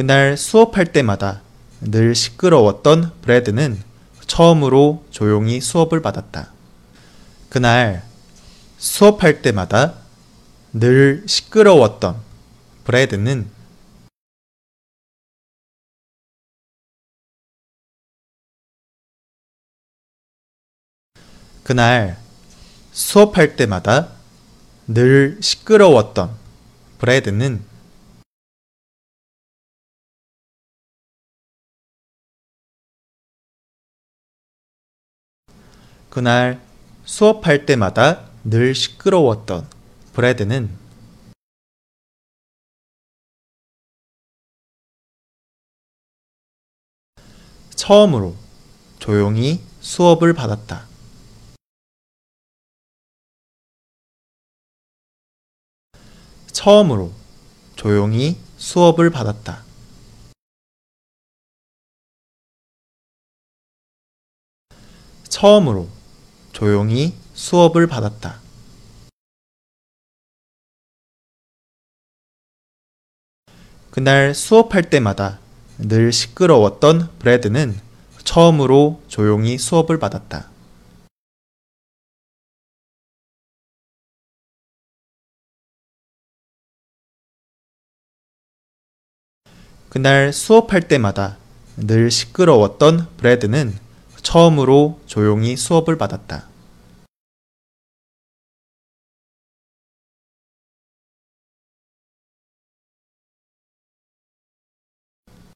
그날 수업할 때마다 늘 시끄러웠던 브래드는 처음으로 조용히 수업을 받았다. 그날 수업할 때마다 늘 시끄러웠던 브래드는 그날 수업할 때마다 늘 시끄러웠던 브래드는 그날 수업할 때마다 늘 시끄러웠던 브래드는 처음으로 조용히 수업을 받았다. 처음으로 조용히 수업을 받았다. 처음으로 조용히 수업을 받았다. 그날 수업할 때마다 늘 시끄러웠던 브래드는 처음으로 조용히 수업을 받았다. 그날 수업할 때마다 늘 시끄러웠던 브래드는 처음으로 조용히 수업을 받았다.